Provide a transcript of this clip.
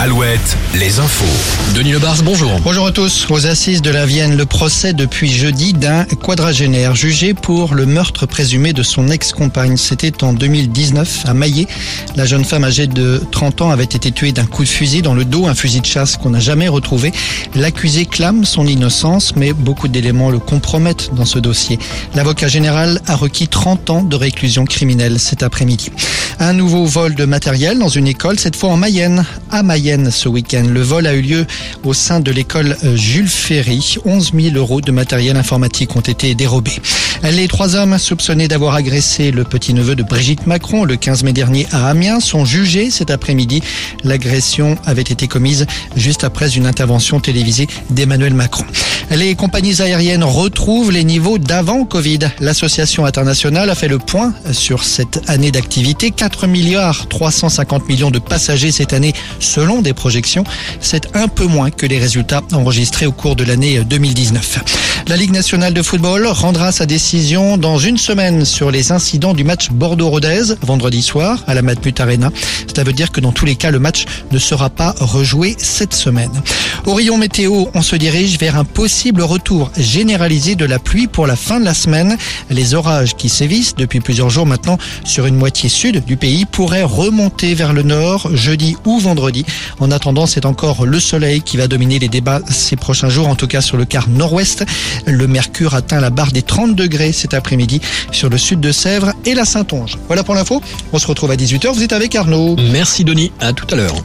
Alouette, les infos. Denis Lebars, bonjour. Bonjour à tous. Aux assises de la Vienne, le procès depuis jeudi d'un quadragénaire jugé pour le meurtre présumé de son ex-compagne. C'était en 2019 à Maillet. La jeune femme âgée de 30 ans avait été tuée d'un coup de fusil dans le dos, un fusil de chasse qu'on n'a jamais retrouvé. L'accusé clame son innocence, mais beaucoup d'éléments le compromettent dans ce dossier. L'avocat général a requis 30 ans de réclusion criminelle cet après-midi. Un nouveau vol de matériel dans une école, cette fois en Mayenne, à Mayenne ce week-end. Le vol a eu lieu au sein de l'école euh, Jules Ferry. 11 000 euros de matériel informatique ont été dérobés. Les trois hommes soupçonnés d'avoir agressé le petit-neveu de Brigitte Macron le 15 mai dernier à Amiens sont jugés cet après-midi. L'agression avait été commise juste après une intervention télévisée d'Emmanuel Macron. Les compagnies aériennes retrouvent les niveaux d'avant Covid. L'association internationale a fait le point sur cette année d'activité. 4 milliards 350 millions de passagers cette année selon des projections. C'est un peu moins que les résultats enregistrés au cours de l'année 2019. La Ligue nationale de football rendra sa décision dans une semaine sur les incidents du match Bordeaux-Rodez vendredi soir à la Matmut Arena. Cela veut dire que dans tous les cas, le match ne sera pas rejoué cette semaine. Au rayon météo, on se dirige vers un possible retour généralisé de la pluie pour la fin de la semaine. Les orages qui sévissent depuis plusieurs jours maintenant sur une moitié sud du pays pourraient remonter vers le nord jeudi ou vendredi. En attendant, c'est encore le soleil qui va dominer les débats ces prochains jours, en tout cas sur le quart nord-ouest. Le mercure atteint la barre des 30 degrés cet après-midi sur le sud de Sèvres et la Saintonge. Voilà pour l'info. On se retrouve à 18h. Vous êtes avec Arnaud. Merci Denis, à tout à l'heure.